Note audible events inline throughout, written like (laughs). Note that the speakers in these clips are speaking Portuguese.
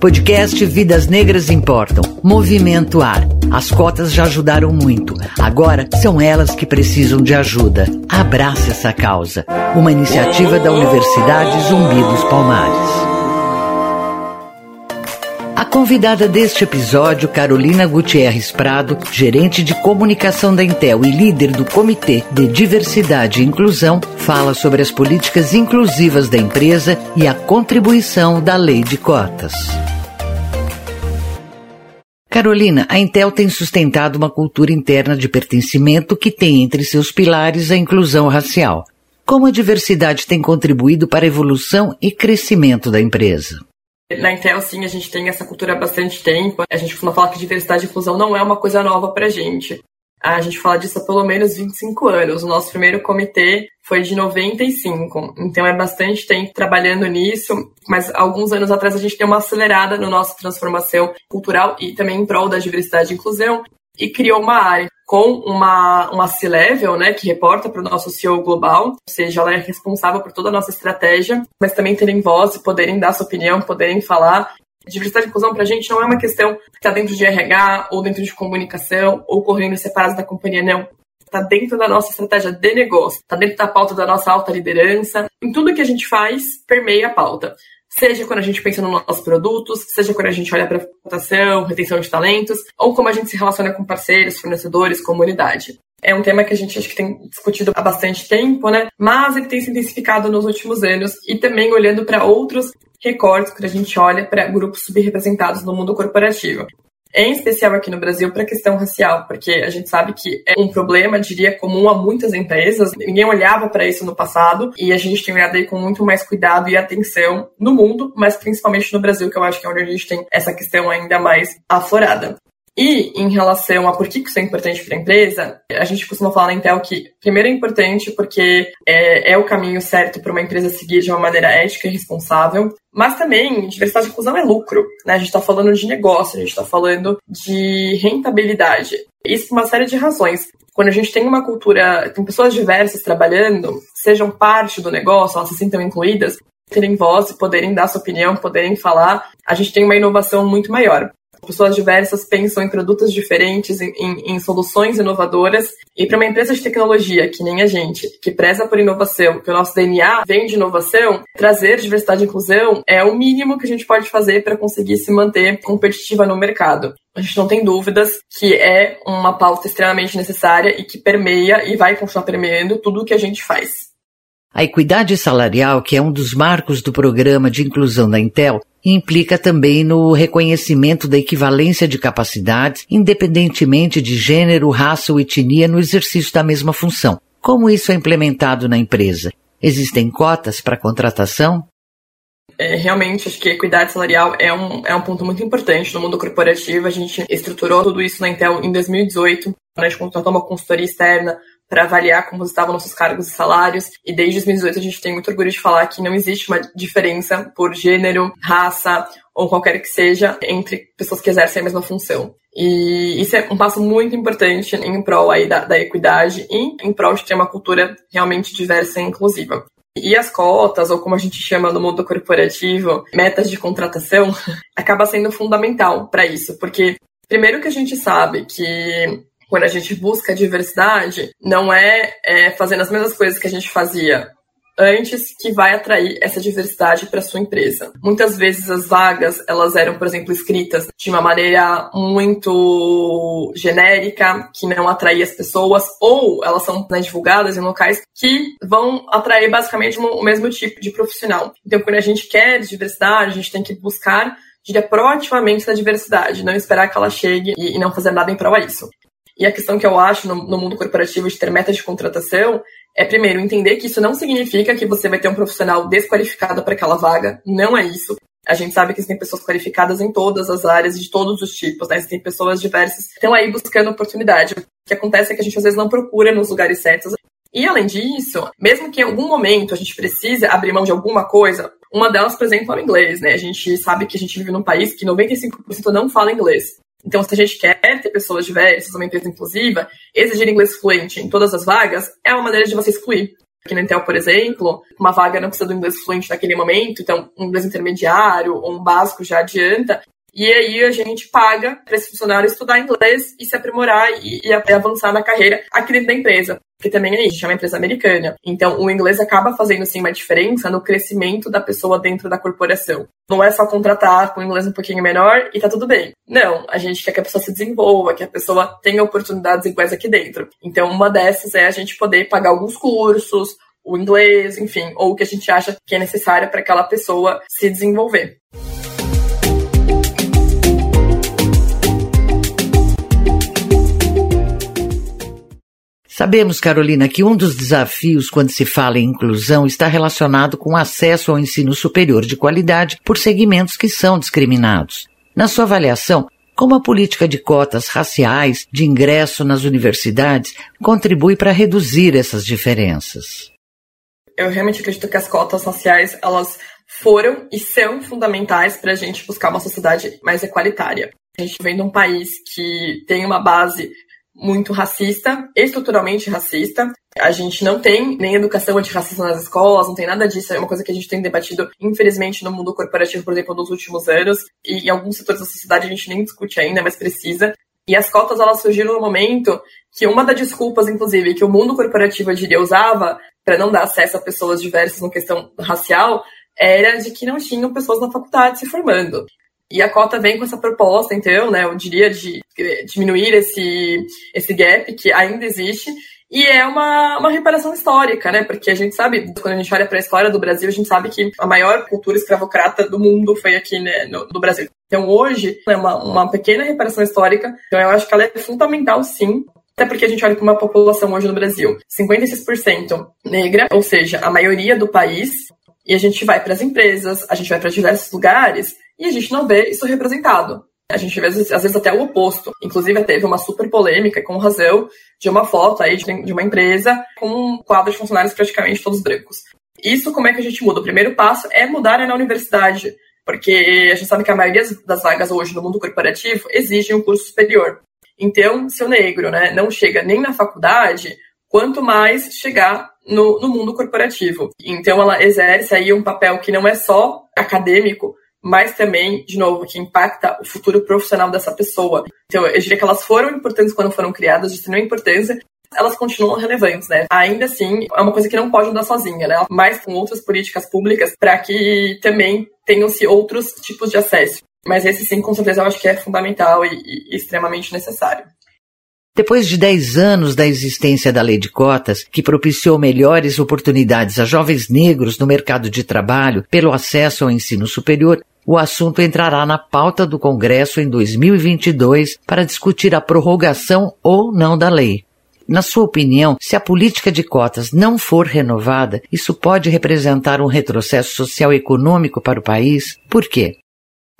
Podcast Vidas Negras Importam. Movimento Ar. As cotas já ajudaram muito. Agora são elas que precisam de ajuda. Abrace essa causa. Uma iniciativa da Universidade Zumbi dos Palmares. A convidada deste episódio, Carolina Gutierrez Prado, gerente de comunicação da Intel e líder do Comitê de Diversidade e Inclusão, fala sobre as políticas inclusivas da empresa e a contribuição da lei de cotas. Carolina, a Intel tem sustentado uma cultura interna de pertencimento que tem entre seus pilares a inclusão racial. Como a diversidade tem contribuído para a evolução e crescimento da empresa? Na Intel, sim, a gente tem essa cultura há bastante tempo. A gente costuma falar que diversidade e inclusão não é uma coisa nova pra gente. A gente fala disso há pelo menos 25 anos. O nosso primeiro comitê foi de 95. Então é bastante tempo trabalhando nisso, mas alguns anos atrás a gente deu uma acelerada na nossa transformação cultural e também em prol da diversidade e inclusão e criou uma área com uma, uma C-Level, né, que reporta para o nosso CEO global, ou seja, ela é responsável por toda a nossa estratégia, mas também terem voz e poderem dar sua opinião, poderem falar. Diversidade e inclusão para a gente não é uma questão que está dentro de RH ou dentro de comunicação ou correndo separados da companhia, não. Está dentro da nossa estratégia de negócio, está dentro da pauta da nossa alta liderança. Em tudo que a gente faz, permeia a pauta seja quando a gente pensa nos nossos produtos, seja quando a gente olha para votação, retenção de talentos, ou como a gente se relaciona com parceiros, fornecedores, comunidade. É um tema que a gente acho que tem discutido há bastante tempo, né? Mas ele tem se intensificado nos últimos anos e também olhando para outros recortes quando a gente olha para grupos subrepresentados no mundo corporativo em especial aqui no Brasil, para a questão racial, porque a gente sabe que é um problema, diria, comum a muitas empresas. Ninguém olhava para isso no passado e a gente tem olhado aí com muito mais cuidado e atenção no mundo, mas principalmente no Brasil, que eu acho que é onde a gente tem essa questão ainda mais aflorada. E em relação a por que isso é importante para a empresa, a gente costuma falar na Intel que, primeiro, é importante porque é, é o caminho certo para uma empresa seguir de uma maneira ética e responsável, mas também diversidade e inclusão é lucro. Né? A gente está falando de negócio, a gente está falando de rentabilidade. Isso por uma série de razões. Quando a gente tem uma cultura, tem pessoas diversas trabalhando, sejam parte do negócio, elas se sintam incluídas, terem voz, poderem dar sua opinião, poderem falar, a gente tem uma inovação muito maior. Pessoas diversas pensam em produtos diferentes, em, em, em soluções inovadoras. E para uma empresa de tecnologia, que nem a gente, que preza por inovação, que o nosso DNA vem de inovação, trazer diversidade e inclusão é o mínimo que a gente pode fazer para conseguir se manter competitiva no mercado. A gente não tem dúvidas que é uma pauta extremamente necessária e que permeia e vai continuar permeando tudo o que a gente faz. A equidade salarial, que é um dos marcos do programa de inclusão da Intel, implica também no reconhecimento da equivalência de capacidades, independentemente de gênero, raça ou etnia no exercício da mesma função. Como isso é implementado na empresa? Existem cotas para contratação? É, realmente, acho que a equidade salarial é um, é um ponto muito importante no mundo corporativo. A gente estruturou tudo isso na Intel em 2018. A gente contratou uma consultoria externa para avaliar como estavam nossos cargos e salários. E desde 2018 a gente tem muito orgulho de falar que não existe uma diferença por gênero, raça ou qualquer que seja entre pessoas que exercem a mesma função. E isso é um passo muito importante em prol aí da, da equidade e em prol de ter uma cultura realmente diversa e inclusiva. E as cotas, ou como a gente chama no mundo corporativo, metas de contratação, (laughs) acaba sendo fundamental para isso, porque primeiro que a gente sabe que quando a gente busca diversidade, não é, é fazendo as mesmas coisas que a gente fazia antes que vai atrair essa diversidade para sua empresa. Muitas vezes as vagas, elas eram, por exemplo, escritas de uma maneira muito genérica, que não atraía as pessoas, ou elas são né, divulgadas em locais que vão atrair basicamente o mesmo tipo de profissional. Então, quando a gente quer diversidade, a gente tem que buscar diria proativamente na diversidade, não esperar que ela chegue e não fazer nada em prol a isso. E a questão que eu acho no, no mundo corporativo de ter metas de contratação é, primeiro, entender que isso não significa que você vai ter um profissional desqualificado para aquela vaga. Não é isso. A gente sabe que existem pessoas qualificadas em todas as áreas, de todos os tipos, né? Existem pessoas diversas que estão aí buscando oportunidade. O que acontece é que a gente às vezes não procura nos lugares certos. E além disso, mesmo que em algum momento a gente precise abrir mão de alguma coisa, uma delas, por exemplo, é o inglês, né? A gente sabe que a gente vive num país que 95% não fala inglês. Então, se a gente quer ter pessoas diversas, uma empresa inclusiva, exigir inglês fluente em todas as vagas é uma maneira de você excluir. Aqui na Intel, por exemplo, uma vaga não precisa do inglês fluente naquele momento, então um inglês intermediário ou um básico já adianta. E aí a gente paga para esse funcionário estudar inglês e se aprimorar e, e avançar na carreira aqui dentro da empresa. Porque também é isso, é uma empresa americana. Então o inglês acaba fazendo sim uma diferença no crescimento da pessoa dentro da corporação. Não é só contratar com inglês um pouquinho menor e tá tudo bem. Não, a gente quer que a pessoa se desenvolva, que a pessoa tenha oportunidades iguais aqui dentro. Então uma dessas é a gente poder pagar alguns cursos, o inglês, enfim, ou o que a gente acha que é necessário para aquela pessoa se desenvolver. Sabemos, Carolina, que um dos desafios quando se fala em inclusão está relacionado com o acesso ao ensino superior de qualidade por segmentos que são discriminados. Na sua avaliação, como a política de cotas raciais de ingresso nas universidades contribui para reduzir essas diferenças? Eu realmente acredito que as cotas raciais elas foram e são fundamentais para a gente buscar uma sociedade mais equalitária. A gente vem de um país que tem uma base muito racista, estruturalmente racista. A gente não tem nem educação antirracista nas escolas, não tem nada disso. É uma coisa que a gente tem debatido, infelizmente, no mundo corporativo, por exemplo, nos últimos anos. E em alguns setores da sociedade a gente nem discute ainda, mas precisa. E as cotas, elas surgiram no momento que uma das desculpas, inclusive, que o mundo corporativo, eu diria, usava para não dar acesso a pessoas diversas na questão racial, era de que não tinham pessoas na faculdade se formando. E a cota vem com essa proposta, então, né, eu diria, de diminuir esse, esse gap que ainda existe. E é uma, uma reparação histórica, né? Porque a gente sabe, quando a gente olha para a história do Brasil, a gente sabe que a maior cultura escravocrata do mundo foi aqui né, no, no Brasil. Então, hoje, é uma, uma pequena reparação histórica. Então, eu acho que ela é fundamental, sim, até porque a gente olha para uma população hoje no Brasil, 56% negra, ou seja, a maioria do país, e a gente vai para as empresas, a gente vai para diversos lugares, e a gente não vê isso representado. A gente vê, às vezes, até o oposto. Inclusive, teve uma super polêmica, com razão, de uma foto aí de uma empresa com um quadro de funcionários praticamente todos brancos. Isso, como é que a gente muda? O primeiro passo é mudar na universidade, porque a gente sabe que a maioria das vagas hoje no mundo corporativo exigem um curso superior. Então, se o negro né, não chega nem na faculdade, quanto mais chegar no, no mundo corporativo. Então, ela exerce aí um papel que não é só acadêmico, mas também, de novo, que impacta o futuro profissional dessa pessoa. Então, eu diria que elas foram importantes quando foram criadas, de extrema importância, elas continuam relevantes, né? Ainda assim, é uma coisa que não pode andar sozinha, né? Mas com outras políticas públicas para que também tenham-se outros tipos de acesso. Mas esse sim, com certeza, eu acho que é fundamental e, e extremamente necessário. Depois de 10 anos da existência da lei de cotas, que propiciou melhores oportunidades a jovens negros no mercado de trabalho pelo acesso ao ensino superior, o assunto entrará na pauta do Congresso em 2022 para discutir a prorrogação ou não da lei. Na sua opinião, se a política de cotas não for renovada, isso pode representar um retrocesso social e econômico para o país? Por quê?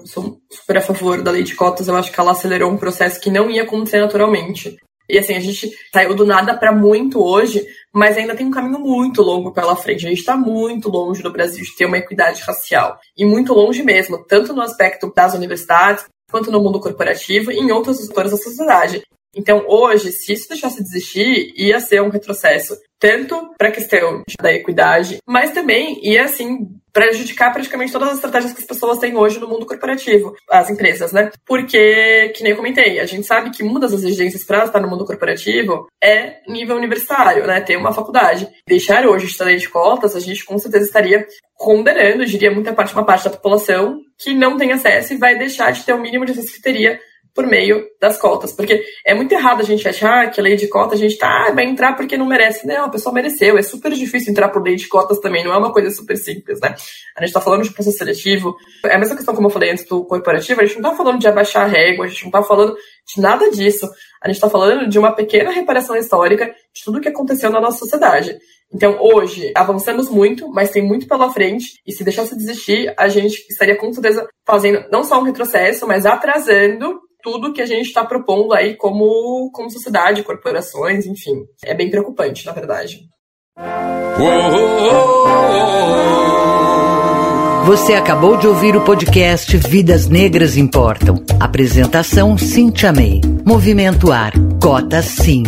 Sou super a favor da lei de cotas, eu acho que ela acelerou um processo que não ia acontecer naturalmente. E assim, a gente saiu do nada para muito hoje, mas ainda tem um caminho muito longo pela frente. A gente está muito longe do Brasil de ter uma equidade racial. E muito longe mesmo, tanto no aspecto das universidades, quanto no mundo corporativo e em outros setores da sociedade. Então, hoje, se isso deixasse de existir, ia ser um retrocesso, tanto para a questão da equidade, mas também ia, assim, prejudicar praticamente todas as estratégias que as pessoas têm hoje no mundo corporativo, as empresas, né? Porque, que nem eu comentei, a gente sabe que uma das exigências para estar no mundo corporativo é nível universitário, né? Ter uma faculdade. Deixar hoje lei de cotas, a gente com certeza estaria condenando, diria muita parte, uma parte da população que não tem acesso e vai deixar de ter o mínimo de acesso que teria por meio das cotas. Porque é muito errado a gente achar que a lei de cotas a gente tá, ah, vai entrar porque não merece. Não, a pessoa mereceu. É super difícil entrar por lei de cotas também, não é uma coisa super simples, né? A gente tá falando de processo seletivo. É a mesma questão como eu falei antes do corporativo, a gente não tá falando de abaixar a régua, a gente não tá falando de nada disso. A gente tá falando de uma pequena reparação histórica de tudo que aconteceu na nossa sociedade. Então, hoje, avançamos muito, mas tem muito pela frente, e se deixasse de desistir, a gente estaria com certeza fazendo não só um retrocesso, mas atrasando tudo que a gente está propondo aí como, como sociedade, corporações, enfim. É bem preocupante, na verdade. Você acabou de ouvir o podcast Vidas Negras Importam. Apresentação Cintia May. Movimento Ar. Cota Sim.